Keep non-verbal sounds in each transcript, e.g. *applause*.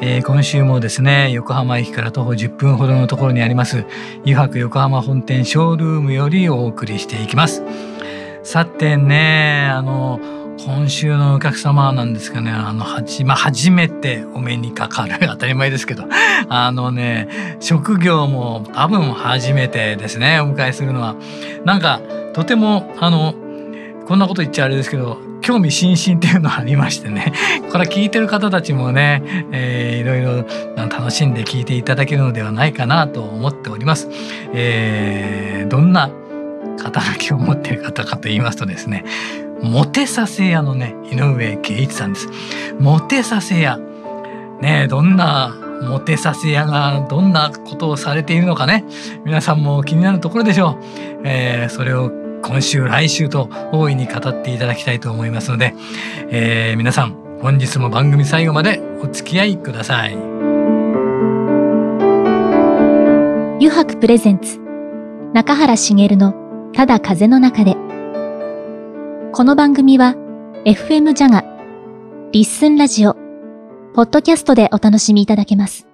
えー、今週もですね横浜駅から徒歩10分ほどのところにあります湯泊横浜本店ショールームよりお送りしていきます。さてねあの今週のお客様なんですかねあのはじ、まあ、初めてお目にかかる *laughs* 当たり前ですけどあのね職業も多分初めてですねお迎えするのは。なんかとてもあのこんなこと言っちゃあれですけど興味津々っていうのがありましてね *laughs* これ聞いてる方たちもね、えー、いろいろ楽しんで聞いていただけるのではないかなと思っております。えー、どんな肩書きを持っている方かと言いますとですねモテさせ屋のね井上圭一さんです。モテさせ屋ねどんなモテさせ屋がどんなことをされているのかね皆さんも気になるところでしょう。えー、それを今週来週と大いに語っていただきたいと思いますので、えー、皆さん本日も番組最後までお付き合いください。油白プレゼンツ中原茂のただ風の中で。この番組は FM ジャガリッスンラジオポッドキャストでお楽しみいただけます。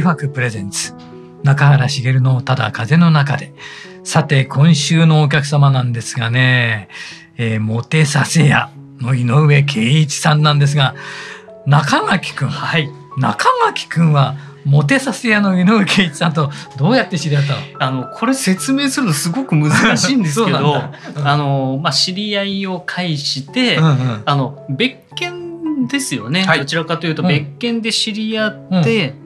油白プレゼンツ。中原茂のただ風の中で。さて今週のお客様なんですがね、えー、モテさせ屋の井上圭一さんなんですが。中垣くんはい。中垣くんはモテさせ屋の井上圭一さんとどうやって知り合ったの？あのこれ説明するのすごく難しいんですけど *laughs* うん、あの、まあ、知り合いを介して、うんうん、あの別件ですよね、はい、どちらかというと別件で知り合って、うん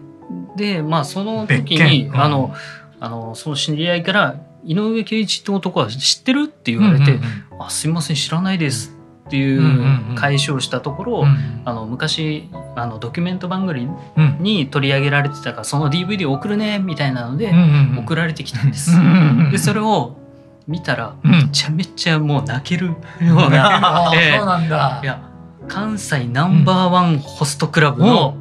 でまあその時に、うん、あのあのその知り合いから「井上圭一って男は知ってる?」って言われて「うんうんうん、あすいません知らないです」っていう解消したところ、うんうん、あの昔あのドキュメント番組に取り上げられてたから、その DVD 送るねみたいなので送られてきたんです。でそれを見たらめちゃめちゃもう泣けるような。*laughs* そうなんだ。いや関西ナンバーワンホストクラブの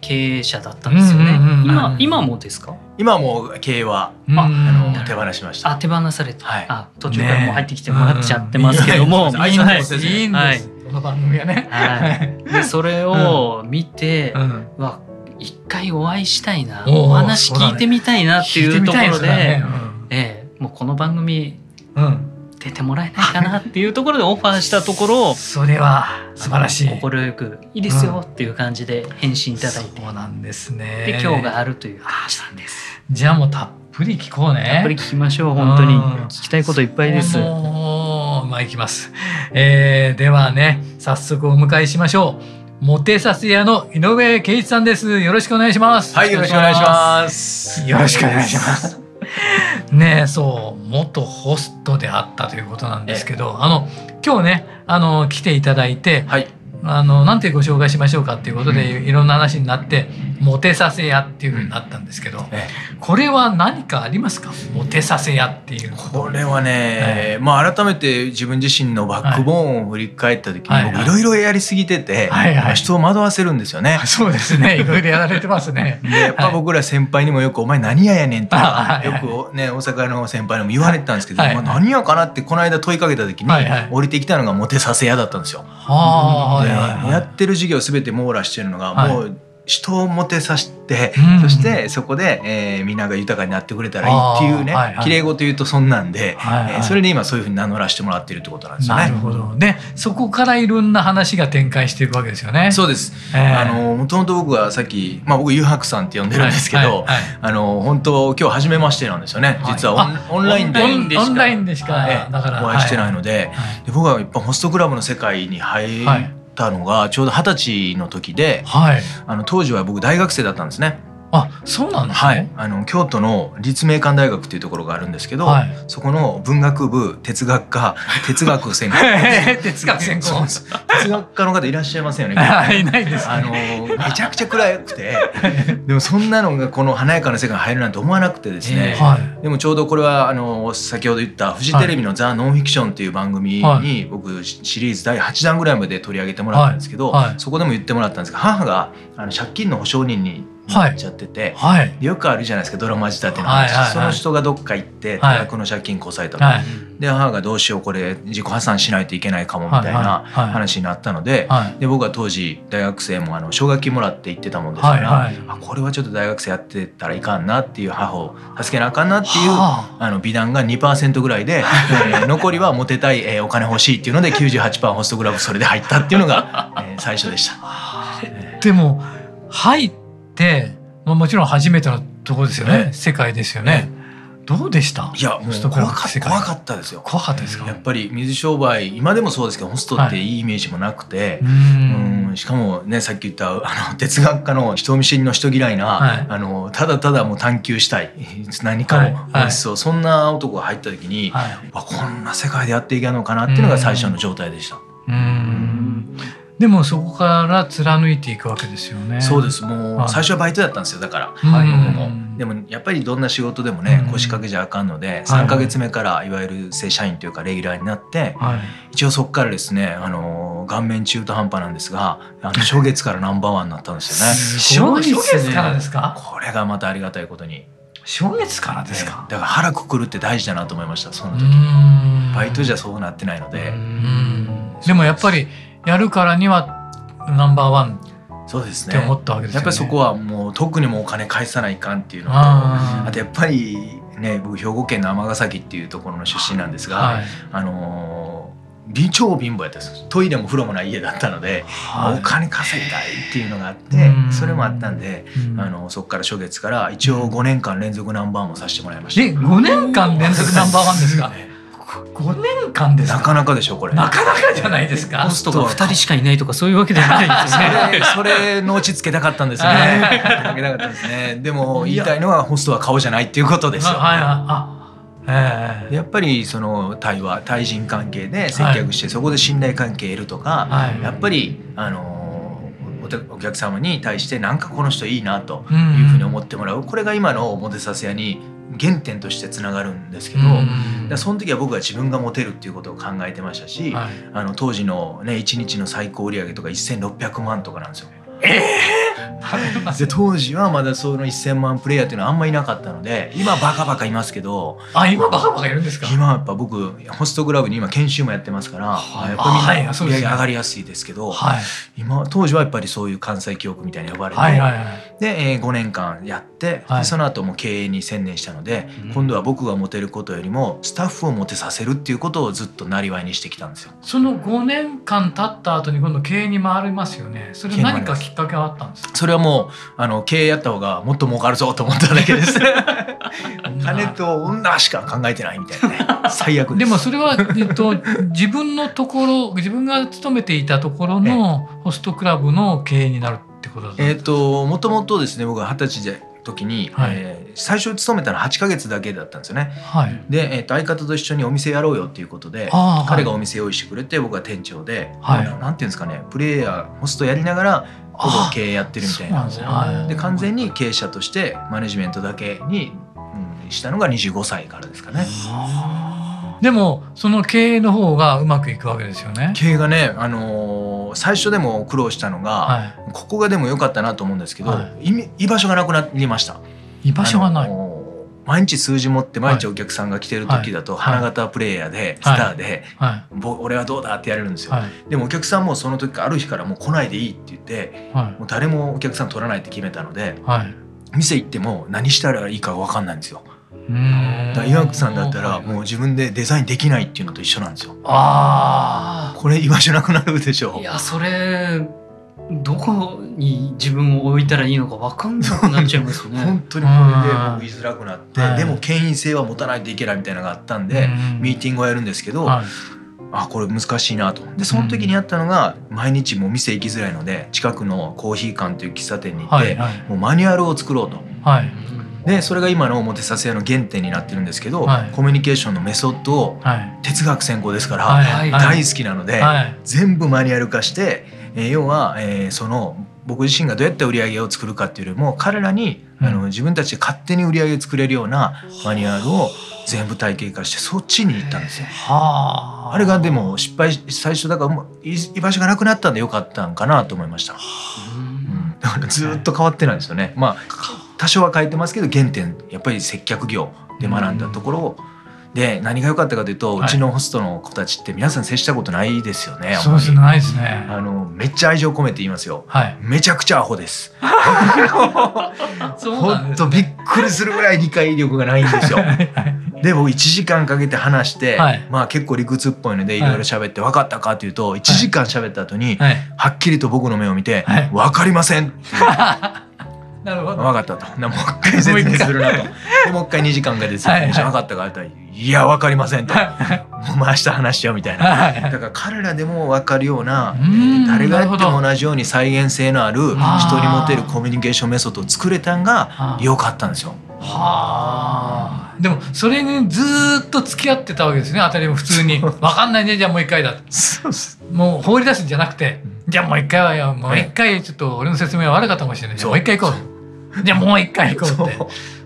経営者だったんですよね。今今もですか？今も経営はああの手放しました。あ手放された。はい、あ途中からも入ってきてもらっちゃってますけども、いいんです。いいんです。この番組はね。はい。でそれを見て、わ一回お会いしたいな、お話聞いてみたいなっていうところで、ええもうこの番組。うん出てもらえないかなっていうところでオファーしたところ *laughs* それは素晴らしい。快く「いいですよ」っていう感じで返信いただいて、そうなんですね。で今日があるという感じなんです。じゃあもうたっぷり聞こうね。たっぷり聞きましょう本当に。聞きたいこといっぱいです。まあいきます、えー、ではね早速お迎えしましょう。モテサス屋の井上圭一さんです。よろしくお願いします。はい、よろしくお願いします。よろしくお願いします。ねそう元ホストであったということなんですけど、あの今日ねあの来ていただいて、はい、あのなんてご紹介しましょうかっていうことで、いろんな話になってモテさせ屋っていうふうになったんですけど、これは何かありますか？モテさせ屋っていう。これはね、はい、まあ改めて自分自身のバックボーンを振り返った時に、僕いろいろやりすぎてて、はいはい、人を惑わせるんですよね。*laughs* そうですね。いろいろやられてますね。*laughs* でやっぱ僕ら先輩にもよく「お前何屋やねん」とか、*laughs* よくね大阪の先輩にも言われてたんですけど、はい。はい、何屋かなってこの間問いかけた時に、はいはい、降りてきたのがモテさせ屋だったんですよ。はあ、やってる授業すべて網羅してるのが、もう人をもてさして、うん、そしてそこで、えー、みんなが豊かになってくれたらいいっていうね、はいはい、綺麗事言うとそんなんで、はいはい、えー、それで今そういうふうに名乗らせてもらっているってことなんですよね。なるほど。でそこからいろんな話が展開していくわけですよね。そうです、えー、あのもともと僕はさっき、まあ、僕「ゆはくさん」って呼んでるんですけど、はい。はい。はい、あの本当今日初めましてなんですよね。実はオンラインでオンラインでしか、だからお会いしてないので,、で僕はやっぱホストクラブの世界に入ったのがちょうど二十歳の時で、はい、あの当時は僕大学生だったんですね。あそうなんですね、はい、あの京都の立命館大学っていうところがあるんですけど、はい、そこの文学部哲学科 *laughs* 哲学専攻。*laughs* 哲学専攻。哲学科の方いらっしゃいませんよね。*laughs* いないです、ね、あのめちゃくちゃ暗くて。でもそんなのがこの華やかな世界に入るなんて思わなくてですね、えーはい、でもちょうどこれはあの先ほど言ったフジテレビの「ザ・ノンフィクション」っていう番組に僕シリーズ第8弾ぐらいまで取り上げてもらったんですけど、そこでも言ってもらったんですが母があの借金の保証人になっちゃってて、はい、よくあるじゃないですかドラマ仕立ての話、はいはいはい、その人がどっか行って多額の借金こさえたと、はい、で母がどうしようこれ自己破産しないといけないかもみたいな話になったのでで僕は当時大学生もあの奨学金もらって行ってたもんですから、はいはい、あこれはちょっと大学生やってたらいかんなっていう母を助けなあかんなっていうあ。の美談が2%ぐらいで、*laughs* えー、残りはモテたい、えー、お金欲しいっていうので98%ホストクラブそれで入ったっていうのが、えー、最初でした。でも入ってまあ、もちろん初めてのところですよね、世界ですよね。どうでした？いやもう怖か怖かったですよ。怖かったですか？やっぱり水商売今でもそうですけどホストってい。いイメージもなくて、はい、うんしかもねさっき言ったあの哲学家の人見知りの人嫌いな、はい、あのただただもう探求したい何かをはい、そんな男が入った時に、はい、こんな世界でやっていけるのかなっていうのが最初の状態でした。うんでもそこから貫いていくわけですよね。そうです。もう最初はバイトだったんですよだから、はい、僕も。でもやっぱりどんな仕事でもね腰掛けじゃあかんので3か月目からいわゆる正社員というかレギュラーになって、一応そこからですねあの顔面中途半端なんですがあの初月からナンバーワンになったんですよね。初月からですか？これがまたありがたいことに。初月からですか、だから腹くくるって大事だなと思いましたその時。バイトじゃそうなってないので。でもやっぱりやるからにはナンバーワンそうですね。って思ったわけですね。やっぱりそこはもう特にもお金返さないかんっていうのとあとやっぱりね僕兵庫県の尼崎っていうところの出身なんですが、はい、あのー、超貧乏やったんです。トイレも風呂もない家だったので、はい、お金稼ぎたいっていうのがあってそれもあったんであのそこから初月から一応5年間連続ナンバーワンをさせてもらいました。え5年間連続ナンバーワンですか？5年間ですなかなかでしょこれ。なかなかじゃないですか？ホストが2人しかいないとかそういうわけではないですね。*laughs* それの落ち着けたかったんですね。かけたかったんですね。でも言いたいのはホストは顔じゃないっていうことですよ、はいあえー、やっぱりその対話対人関係で接客して、そこで信頼関係得るとか、はい、やっぱりあのお客様に対してなんかこの人いいなというふうに思ってもらう、これが今のモテさせ屋に原点としてつながるんですけど、うん、その時は僕は自分がモテるっていうことを考えてましたし、はい、あの当時のね1日の最高売上とか1600万とかなんですよ。えー、で当時はまだその1,000万プレイヤーっていうのはあんまりいなかったので今バカバカいますけどあ今バカバカいるんですか？今やっぱ僕ホストクラブに今研修もやってますから、はい、やっぱみんな売り上げ上がりやすいですけど、はい、今当時はやっぱりそういう関西記憶みたいに呼ばれて、はいはいはい、で、えー、5年間やって、はい、その後も経営に専念したので、うん、今度は僕がモテることよりもスタッフをモテさせるっていうことをずっとなりわいにしてきたんですよ。その5年間経った後に今度経営に回りますよね。それ何かきっかけはあったんですそれはもうあの経営やった方がもっと儲かるぞと思っただけです。*laughs* 金と女しか考えてないみたいなね。最悪でもそれは、えっと、自分のところ自分が勤めていたところの *laughs* ホストクラブの経営になるってことえっ、ともともとですね僕は二十歳で時に、はい、えー、最初勤めたのは8か月だけだったんですよね。はい、で、えーと、相方と一緒にお店やろうよっていうことで彼がお店用意してくれて僕は店長で、はい、なんていうんですかねプレイヤーホストやりながらほぼ経営やってるみたいなで完全に経営者としてマネジメントだけに、うん、したのが25歳からですかね。でもその経営の方がうまくいくわけですよね。経営がね、あのー、最初でも苦労したのが、はい、ここがでも良かったなと思うんですけど、はい、居場所がなくなりました。居場所がない。毎日数字持って毎日お客さんが来てる時だと花形プレイヤーでスターで「俺はどうだ?」ってやれるんですよ。でもお客さんもその時ある日からもう来ないでいいって言って。もう誰もお客さん取らないって決めたので、はい、店行っても何したらいいか分かんないんですよ。だ岩城さんだったらもう自分でデザインできないっていうのと一緒なんですよ。ああ。これ居場所なくなるでしょう。いやそれどこに自分を置いたらいいのか分かんなくなっちゃいますね。*laughs* 本当にこれで僕居づらくなって、でも権威性は持たないといけないみたいなのがあったんで、ミーティングをやるんですけど、はい、あこれ難しいなと。でその時にやったのが毎日もう店行きづらいので近くのコーヒー館という喫茶店に行って、はいはい、もうマニュアルを作ろうと。はいでそれが今の表させ屋の原点になってるんですけど、はい、コミュニケーションのメソッドを哲学専攻ですから、はい、大好きなので、はい、全部マニュアル化して、えー、要は、えー、その僕自身がどうやって売り上げを作るかっていうよりも彼らに、うん、あの自分たちで勝手に売り上げを作れるようなマニュアルを全部体系化してそっちに行ったんですよ。あ。れがでも失敗最初だから居場所がなくなったんでよかったんかなと思いました。うん、だからずっと変わってないですよね。まあ多少は変えてますけど原点やっぱり接客業で学んだところを、うんで何が良かったかというと、うちのホストの子たちって皆さん接したことないですよね。そうですないですね。あのめっちゃ愛情込めて言いますよ。はい、めちゃくちゃアホです。*laughs* 本当、びっくりするぐらい理解力がないんですよ。*laughs* で僕1時間かけて話して、はい、まあ結構理屈っぽいのでい。ろいろ喋って分かったかというと1時間喋った後に、はい、はっきりと僕の目を見て「分かりません」って *laughs* なるほど。分かったと。*laughs* もう一回説明するなと。でもう一回2時間かけて説明して分かったかっていや分かりませんと。もう明日話しようみたいな。だから彼らでも分かるような誰がやっても同じように再現性のある人に持てるコミュニケーションメソッドを作れたんが良かったんですよ。はあ。でもそれにずっと付き合ってたわけですね。当たりも普通に。分かんないね。じゃあもう一回だ。もう放り出すんじゃなくて。じゃあもう一回はよ。もう一回ちょっと俺の説明は悪かったかもしれない。じゃあもう一回行こう *laughs* じゃあもう一回行こうって。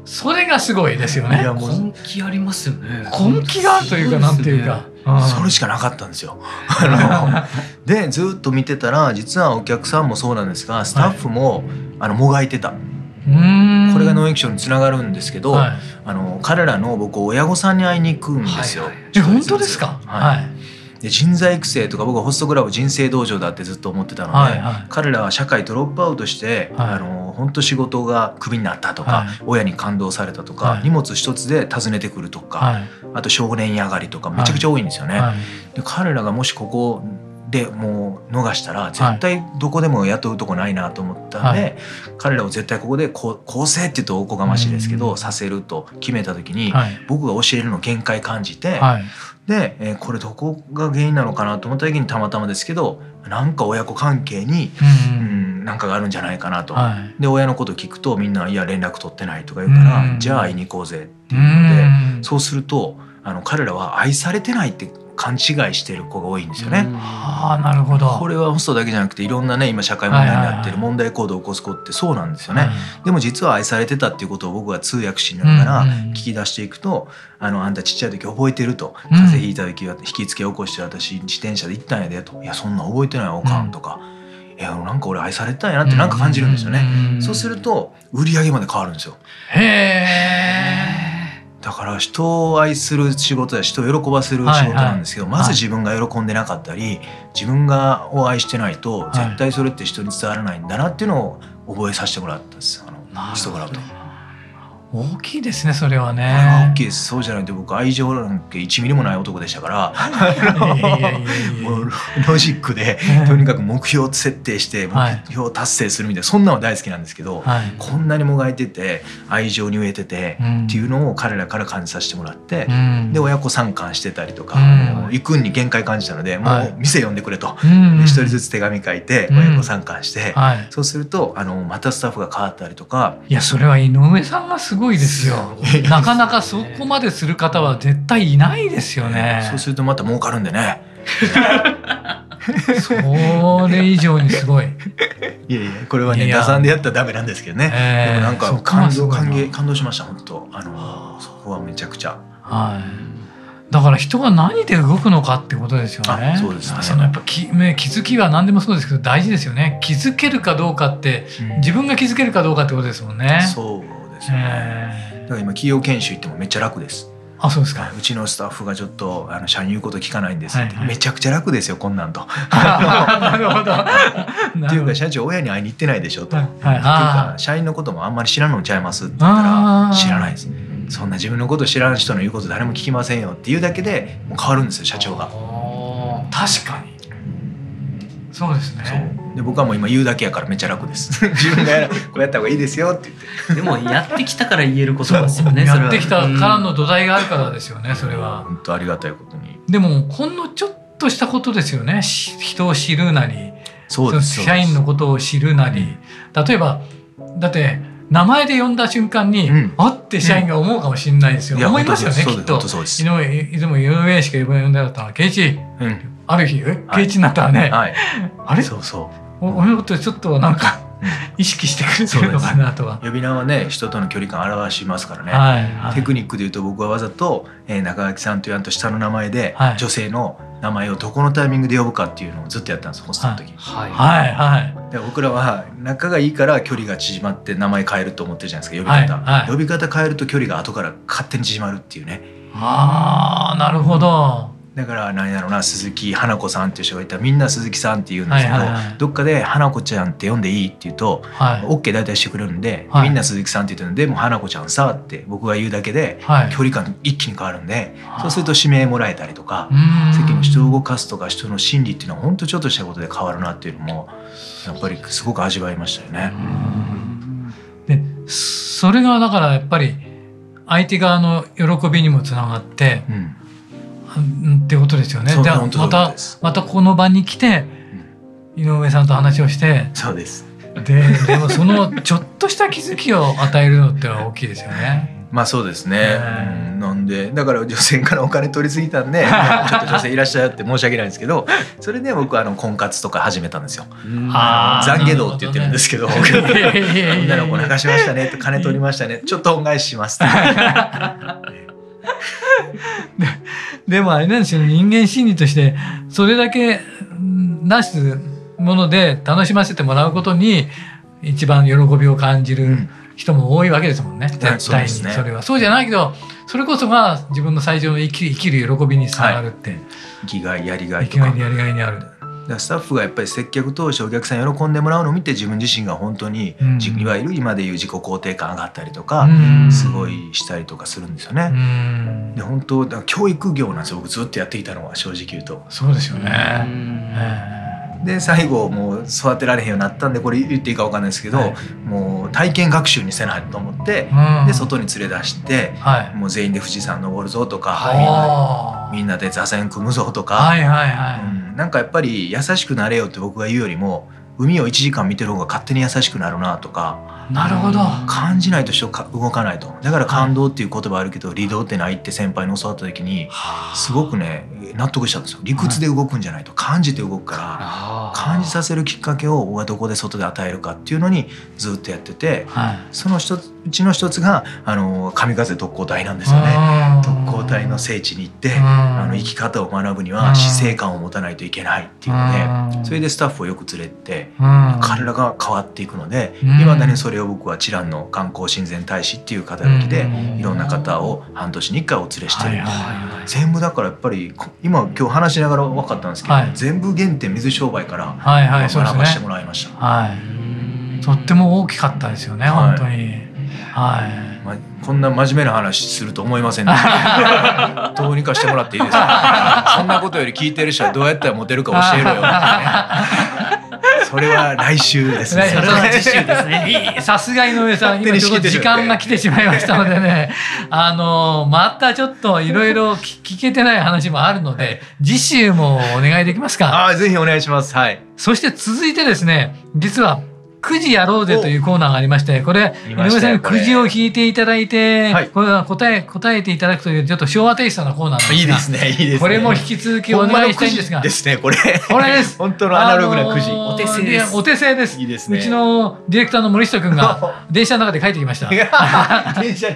それがすごいですよね。いやもう。根気ありますよね。根気がというかなんていうか、それしかなかったんですよ。*laughs* でずっと見てたら実はお客さんもそうなんですがスタッフも、はい、あのもがいてた。これがノンフィクションにつながるんですけど、はい、あの彼らの僕親御さんに会いに行くんですよ。はいはい、本当ですか、はいで人材育成とか僕はホストクラブ人生道場だってずっと思ってたので、はいはい、彼らは社会ドロップアウトして、はい、あの本当仕事がクビになったとか、はい、親に感動されたとか、はい、荷物一つで訪ねてくるとか、あと少年上がりとかめちゃくちゃ多いんですよね。で彼らがもしここでもう逃したら絶対どこでも雇うとこないなと思ったんで、はい、彼らを絶対ここで構成って言うとおこがましいですけど、させると決めた時に、僕が教えるの限界感じて、で、えー、これどこが原因なのかなと思った時にたまたまですけどなんか親子関係に、うん、うん、なんかがあるんじゃないかなと。はい、で親のこと聞くとみんな「いや連絡取ってない」とか言うから「じゃあ会いに行こうぜ」っていうのでそうするとあの彼らは愛されてないって勘違いしてる子が多いんですよね。あなるほどこれはホストだけじゃなくていろんなね今社会問題になってる問題行動を起こす子ってそうなんですよね。でも実は愛されてたっていうことを僕は通訳しながら聞き出していくと「あのあんたちっちゃい時覚えてる?」と「風邪ひいた時は引きつけ起こして私自転車で行ったんやで」と「いやそんな覚えてないおかん」とか。いやなんか俺愛されたんやなってなんか感じるんですよね。そうすると売り上げまで変わるんですよ。へえ。だから人を愛する仕事や人を喜ばせる仕事なんですけど、はい。はい、まず自分が喜んでなかったり自分がを愛してないと絶対それって人に伝わらないんだなっていうのを覚えさせてもらったんです。あの人柄と。大きいですねそれはね。大きいです。そうじゃないと僕愛情なんて1ミリもない男でしたから。*laughs* ロジックでとにかく目標設定して目標達成するみたいなそんなの大好きなんですけど、はい、こんなにもがいてて愛情に飢えてて、うん、っていうのを彼らから感じさせてもらって、うん、で親子参観してたりとか、うん、行くに限界感じたので、もう店呼んでくれと。一、人ずつ手紙書いて親子参観して、そうするとあのまたスタッフが変わったりとか。いやそれは井上さんがすごいですよ。なかなかそこまでする方は絶対いないですよね。そうするとまた儲かるんでね。それ以上にすごい。いやいやこれはね打算でやったらダメなんですけどね。えー、でもなんか感動感激感動しました本当あのそこはめちゃくちゃ。はい。だから人が何で動くのかってことですよね。そうですね。そのやっぱ気気づきは何でもそうですけど大事ですよね。気づけるかどうかって、うん、自分が気づけるかどうかってことですもんね。そうですね。だから今企業研修行ってもめっちゃ楽です。あそうですかうちのスタッフがちょっとあの社員言うこと聞かないんですって、はいはい、めちゃくちゃ楽ですよこんなんと。*laughs* *laughs* なるほど。っていうか社長親に会いに行ってないでしょと。はい、っていうか社員のこともあんまり知らんのちゃいますって言ったら知らないです。そんな自分のこと知らん人の言うこと誰も聞きませんよっていうだけでもう変わるんですよ社長が。確かに。そうですね。で僕はもう今言うだけやからめっちゃ楽です。*laughs* 自分がやこうやった方がいいですよって。言ってでもやってきたから言えることですよねやってきたからの土台があるからですよねそれは。本当ありがたいことに。でもほんのちょっとしたことですよね。人を知るなり。そうです社員のことを知るなり。例えばだって名前で呼んだ瞬間に、うん、あって社員が思うかもしれないですよ、うん、思いますよねきっと。井上いつも井上しか呼んでなかったの圭一、うん、ある日圭一になったらね、はい、あれ？そうそう。俺のことちょっとなんか意識してくれてるのかなとは。呼び名はね人との距離感表しますからね、はいはい、テクニックで言うと僕はわざと、えー、中垣さんというあと下の名前で、はい、女性の名前をどこのタイミングで呼ぶかっていうのをずっとやったんですホストの時、はい、はいはい。で僕らは仲がいいから距離が縮まって名前変えると思ってるじゃないですか呼び方、はいはい、呼び方変えると距離が後から勝手に縮まるっていうね。ああなるほどだから何やろうな鈴木花子さんっていう人がいたらみんな鈴木さんって言うんですけど、はいはいはい、どっかで花子ちゃんって呼んでいいって言うと、はい、OK 大体してくれるんで、はい、みんな鈴木さんって言ってるんでもう花子ちゃんさって僕が言うだけで、はい、距離感一気に変わるんで、そうすると指名もらえたりとか席の人を動かすとか人の心理っていうのは本当ちょっとしたことで変わるなっていうのもやっぱりすごく味わいましたよね。でそれがだからやっぱり相手側の喜びにもつながって、うんってことですよね。じゃあまたまたこの場に来て、井上さんと話をしてそうです。ででもそのちょっとした気づきを与えるのっては大きいですよね。*laughs* まあそうですね、うん、なんでだから女性からお金取りすぎたんで *laughs* ちょっと女性いらっしゃいって申し訳ないんですけどそれで僕はあの婚活とか始めたんですよ。懺悔道って言ってるんですけど *laughs* 女の子流しましたね金取りましたね。ちょっと恩返しします *laughs* *laughs* でもあれなんですよ人間心理としてそれだけなすもので楽しませてもらうことに一番喜びを感じる人も多いわけですもんね、うん、絶対にそれは、ね、そうじゃないけどそれこそが自分の最上の生き生きる喜びにつながるって、はい、生きがいやりがい生きがいやりがいにあるスタッフがやっぱり接客通してお客さん喜んでもらうのを見て自分自身が本当に、うん、いわゆる今でいう自己肯定感上がったりとか、うん、すごいしたりとかするんですよね。うん、で本当だ教育業なんですよ。僕ずっとやってきたのは正直言うと。そうですよね。で最後もう育てられへんようになったんでこれ言っていいか分かんないですけど、はい、もう体験学習にせないと思って、うん、で外に連れ出して、はい、もう全員で富士山登るぞとか、はい、みんなで座禅組むぞとか、はいはいはい。うん、なんかやっぱり優しくなれよって僕が言うよりも海を1時間見てる方が勝手に優しくなるなとか。なるほど。感じないと人動かないと。だから感動っていう言葉あるけど理動ってないって先輩に教わった時にすごくね納得したんですよ。理屈で動くんじゃないと感じて動くから感じさせるきっかけを僕はどこで外で与えるかっていうのにずっとやってて、その一つうちの一つがあの神風特攻隊なんですよね特攻隊の聖地に行ってあの生き方を学ぶには死生観を持たないといけないっていうのでそれでスタッフをよく連れて彼らが変わっていくのでいまだにそれを僕は知覧の観光親善大使っていう肩書きでいろんな方を半年に1回お連れしてる。全部だからやっぱり今今日話しながら分かったんですけど、はい、全部原点水商売から学ばせてもらいました。はい、はい、とっても大きかったですよね、本当に。はい、まあ、こんな真面目な話すると思いませんで、ね、*laughs* どうにかしてもらっていいですか？そんなことより聞いてる人はどうやったらモテるか教えろよ、ね、それは来週ですね。それは次週ですね。さすが井上さん、今ちょっと時間が来てしまいましたのでね、*laughs* あの、またちょっといろいろ聞けてない話もあるので、次週もお願いできますか？あぜひお願いします。はい。そして続いてですね、実はくじやろうぜというコーナーがありまして、これ、井上さんにくじを引いていただいて、これは答え、答えていただくという、ちょっと昭和テイストなコーナーなんですが。いいですね、いいですね。これも引き続きお願いしたいんですが。ですね、これ。これです。*laughs* 本当のアナログなくじ。お手製です。お手製です。いいですね。うちのディレクターの森下君が、*laughs* 電車の中で書いてきました。*laughs* 電車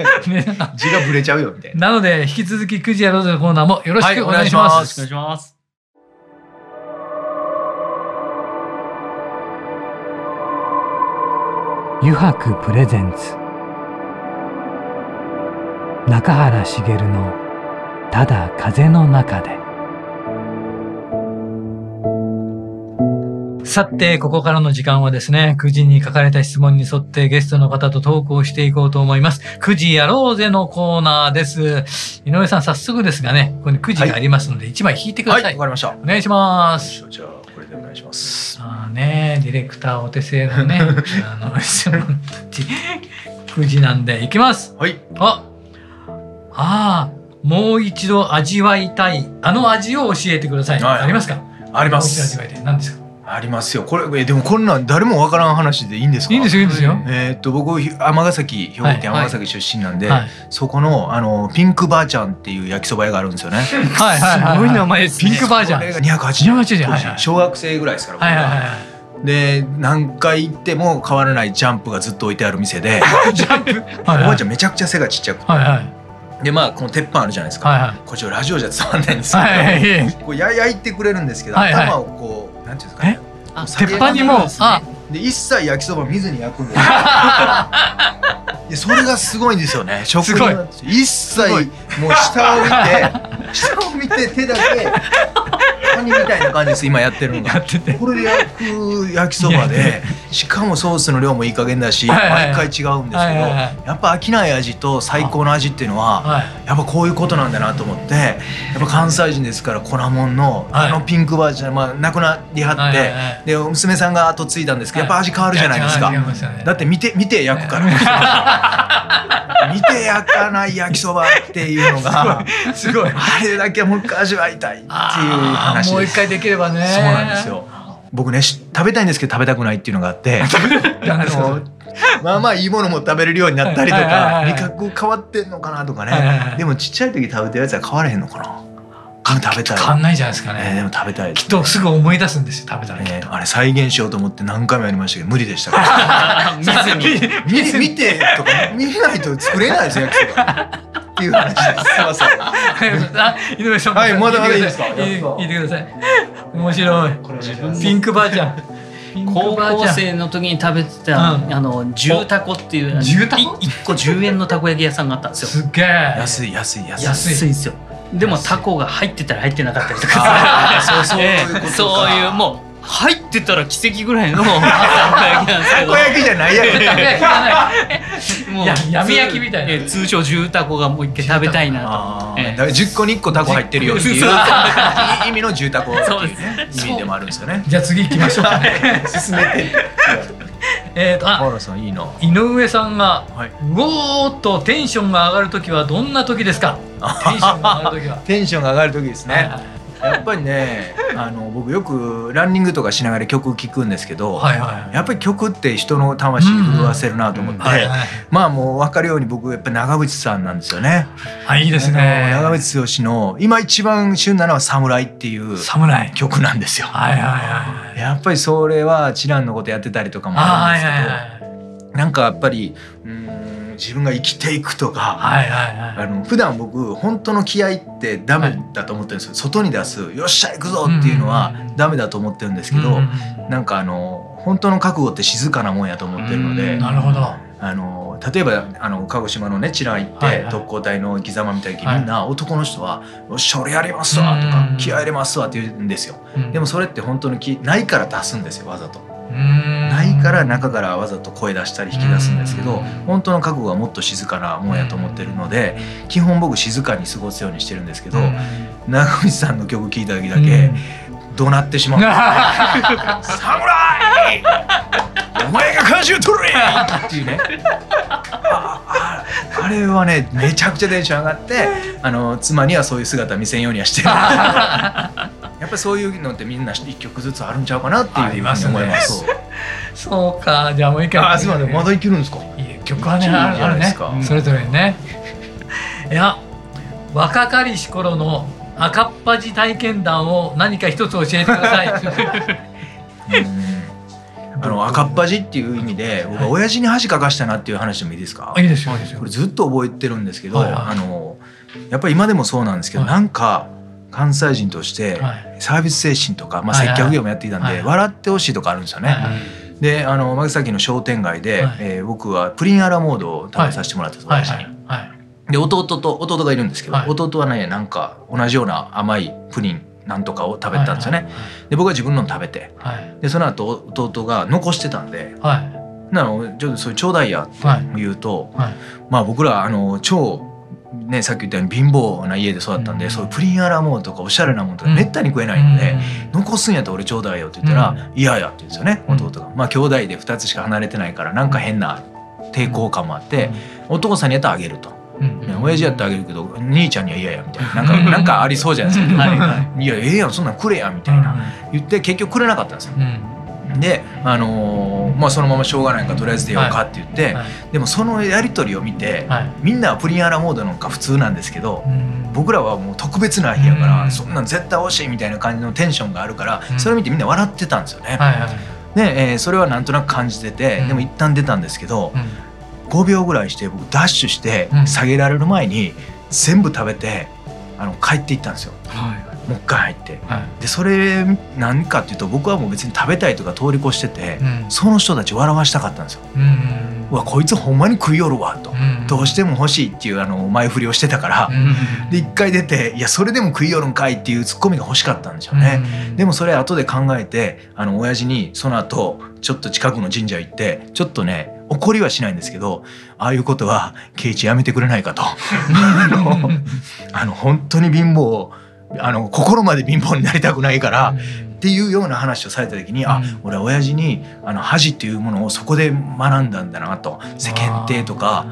字がぶれちゃうよ、みたいな。なので、引き続きくじやろうぜのコーナーもよろしくお願いします。よろしくお願いします。油白プレゼンツ中原茂のただ風の中でさて、ここからの時間はですね、9時に書かれた質問に沿ってゲストの方とトークをしていこうと思います。9時やろうぜのコーナーです。井上さん、早速ですがね、ここに9時がありますので、1枚引いてください。はい、わ、かりました。お願いします。これでお願いします。ああね、ディレクターお手製のね、*laughs* あの、質問たち、9時なんで、いきます。はい。あ、ああ、もう一度味わいたい、あの味を教えてください。はい、ありますか？あります。もう一度味わいたい。何ですか？ありますよ。これでもこんなん誰もわからん話でいいんですか？いいんですよいいんですよ。えっと僕尼崎兵庫県尼崎出身なんで、はいはい、そこのあのピンクばあちゃんっていう焼きそば屋があるんですよね。はいはいはい。すごい名前です、ね、ピンクばあちゃん。これが280円。はい小学生ぐらいですから。はいはいはい。で何回行っても変わらないジャンプがずっと置いてある店で *laughs* ジャンプ、おばあちゃんめちゃくちゃ背がちっちゃくて、はいはい、でまあこの鉄板あるじゃないですか、はいはい、こっちラジオじゃ伝わんないんですけど、はいはいはい、こう焼いてくれるんですけど、はいはい、頭をこうなんていうんですか？ね鉄板にも、あ。で一切焼きそば見ずに焼くんですで *laughs* それがすごいんですよね。食すごい。一切もう下を見て *laughs* 下を見て手だけカニみたいな感じです今やってるのが。これで焼く焼きそばでしかもソースの量もいい加減だし、毎回違うんですけど、やっぱ飽きない味と最高の味っていうのは、やっぱこういうことなんだなと思ってやっぱ関西人ですから粉もんのあのピンクバージョン、まあ、亡くなりはって、で娘さんが後継いだんですけどやっぱ味変わるじゃないですか、だって見て見て焼くから。*laughs* 見て焼かない焼きそばっていうのがすごいあれだけもう一回味わいたいっていう話もう一回できればね。そうなんですよ。僕ね食べたいんですけど食べたくないっていうのがあって *laughs* あの *laughs* まあまあいいものも食べれるようになったりとか味覚変わってんのかなとかねでもちっちゃい時食べてるやつは変わらへんのかな食べたい変わんないじゃないですかね、えー、でも食べたい、きっとすぐ思い出すんですよ食べたら、ね、あれ再現しようと思って何回もやりましたけど無理でしたから見 *laughs* 見見てとか見ないと作れないですよ焼きそばっていう話です。すみません。*laughs* 井上さん。はい、まだまだいいですか？言ってください。面白い。ピンクばあちゃん。高校生の時に食べてた、うん、あの重タコっていう重タコ一個10円のたこ焼き屋さんがあったんですよ。すげえ安い安い安い。安いですよ。でもタコが入ってたら入ってなかったりとか。*laughs* そうそういう *laughs* そういうもう入ってたら奇跡ぐらいのたこ焼きなんですけど。たこ焼きじゃないやろたこ焼きじゃないもう闇焼きみたいな。通称重タコがもう一回食べたいなと、えー、だから10個に1個タコ入ってるよっていう意味の重タコっていう。ね意味でもあるんですよね。じゃあ次行きましょうかね。進めて。えっとあ原さんいいな。井上さんが、はい、うおーっとテンションが上がる時はどんな時ですか？*laughs* テンションが上がる時は。テンションが上がる時ですね、はいやっぱりねあの僕よくランニングとかしながら曲聴くんですけど、はいはい、やっぱり曲って人の魂震わせるなと思って、まあもう分かるように僕やっぱ長渕さんなんですよね。あいいですね。長渕剛の今一番旬なのは「侍」っていう曲なんですよ。はいはいはい、やっぱりそれは知らんのことやってたりとかもあるんですけど、はいはいはい、なんかやっぱりうん自分が生きていくとか、はいはいはい、あの普段僕本当の気合ってダメだと思ってるんですよ、外に出す「よっしゃ行くぞ!」っていうのはダメだと思ってるんですけど、うなんかあの本当の覚悟って静かなもんやと思ってるので。なるほど。あの例えばあの鹿児島のねチラ行って、はいはい、特攻隊の生き様みたいに、みんな男の人は「よっしゃ俺やりますわ」とか「気合入れますわ」って言うんですよ。でもそれって本当に気ないから出すんですよわざと。ないから中からわざと声出したり引き出すんですけど本当の覚悟はもっと静かなもんやと思ってるので基本僕静かに過ごすようにしてるんですけど長渕さんの曲聴いた時だけ怒鳴ってしまう「*laughs* 侍！お前が舵を取れ!」っていうね。あれはねめちゃくちゃテンション上がってあの妻にはそういう姿見せんようにはしてる *laughs* やっぱりそういうのってみんな一曲ずつあるんちゃうかなっていうふうに思います。そうか。じゃあもう一回。あすみません。まだいけるんですか？いい曲はねあるね。それぞれね。いや若かりし頃の赤っ端体験談を何か一つ教えてください。*laughs* あの赤っ端っていう意味で僕は親父に恥かかしたなっていう話でもいいですか？い。いですよ。これずっと覚えてるんですけど、あのやっぱり今でもそうなんですけど、なんか関西人としてサービス精神とか、まあ、接客業もやっていたんで、笑ってほしいとかあるんですよね。であの尼崎の商店街で、はえ僕はプリンアラモードを食べさせてもらったんです、親父に。で弟と弟がいるんですけど、はい、弟はねなんか同じような甘いプリンなんとかを食べたんですよね、で僕は自分の食べて、はい、でその後弟が残してたんで、はい、なのちょっとそれちょうだいやって言うと、はい、まあ僕らあの超ね、さっき言ったように貧乏な家で育ったんで、うん、そういうプリンアラモードとかおしゃれなものとかめったに食えないので、うん、残すんやったら俺ちょうだいよって言ったら「嫌、うん、や」って言うんですよね弟が。まあ兄弟で2つしか離れてないからなんか変な抵抗感もあって、お父さんにやったらあげると。うん。親父やってあげるけど兄ちゃんには嫌やみたいな。なんかなんかありそうじゃないですか「はいはい、いやええやんそんなんくれや」みたいな。言って結局くれなかったんですよ。で、あのー、まあ、そのまましょうがないからとりあえず出ようかって言って、はい。はい、でもそのやり取りを見て、はい、みんなはプリンアラモードなんか普通なんですけど、僕らはもう特別な日やから、そんなん絶対欲しいみたいな感じのテンションがあるから、それを見てみんな笑ってたんですよね。はいはい、で、えー、それはなんとなく感じてて、でも一旦出たんですけど、5秒ぐらいして僕ダッシュして下げられる前に全部食べてあの帰っていったんですよ。はいもう一回入って、はい、でそれ何かっていうと僕はもう別に食べたいとか通り越してて、うん、その人たち笑わしたかったんですよ。うん、うわこいつほんまに食いよるわと、うん、どうしても欲しいっていうあの前振りをしてたから、うん、で一回出ていやそれでも食いよるんかいっていうツッコミが欲しかったんでしょうね。でもそれ後で考えてあの親父にその後ちょっと近くの神社行ってちょっとね怒りはしないんですけどああいうことは圭一やめてくれないかと。*laughs* あの本当に貧乏あの心まで貧乏になりたくないから、っていうような話をされた時に、うん、あ俺は親父にあの恥っていうものをそこで学んだんだなと。世間体とか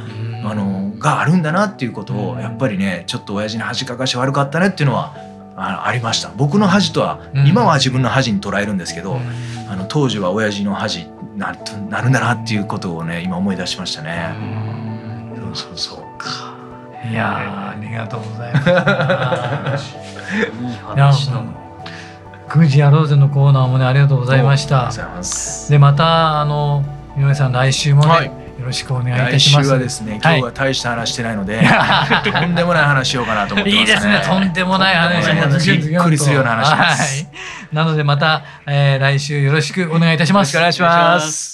あのがあるんだなっていうことをやっぱりねちょっと親父に恥かかし悪かったねっていうのはあありました。僕の恥とは、今は自分の恥に捉えるんですけど、あの当時は親父の恥ななるんだなっていうことをね今思い出しましたね。うそうそうかいやありがとうございます。いい話だ9時やろうぜのコーナーもねありがとうございました。でまたあの井上さん来週もね、はい、よろしくお願いいたします。来週はですね、今日は大した話してないので、はい、とんでもない話しようかなと思って、ね、いいですね、とんでもない話、びっくりするような話です。はい、なのでまた、えー、来週よろしくお願いいたします。よろしくお願いします。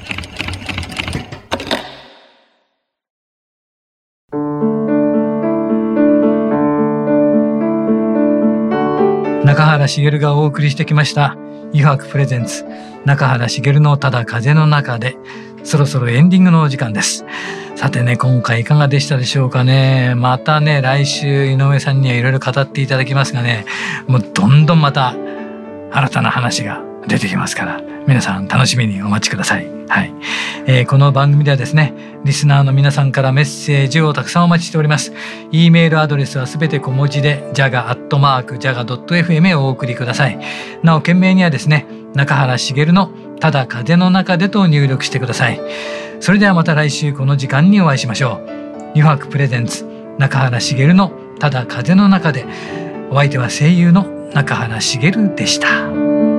原茂がお送りしてきました「油白プレゼンツ中原茂のただ風の中で」そろそろエンディングのお時間です。さてね、今回いかがでしたでしょうかね。またね、来週井上さんにはいろいろ語っていただきますがね、もうどんどんまた新たな話が出てきますから、皆さん楽しみにお待ちください。はい、えー、この番組ではですね、リスナーの皆さんからメッセージをたくさんお待ちしております。e メールアドレスはすべて小文字で jaga.jaga.fm へお送りください。なお、件名にはですね、中原茂のただ風の中でと入力してください。それではまた来週この時間にお会いしましょう。油白プレゼンツ中原茂のただ風の中でお相手は声優の中原茂でした。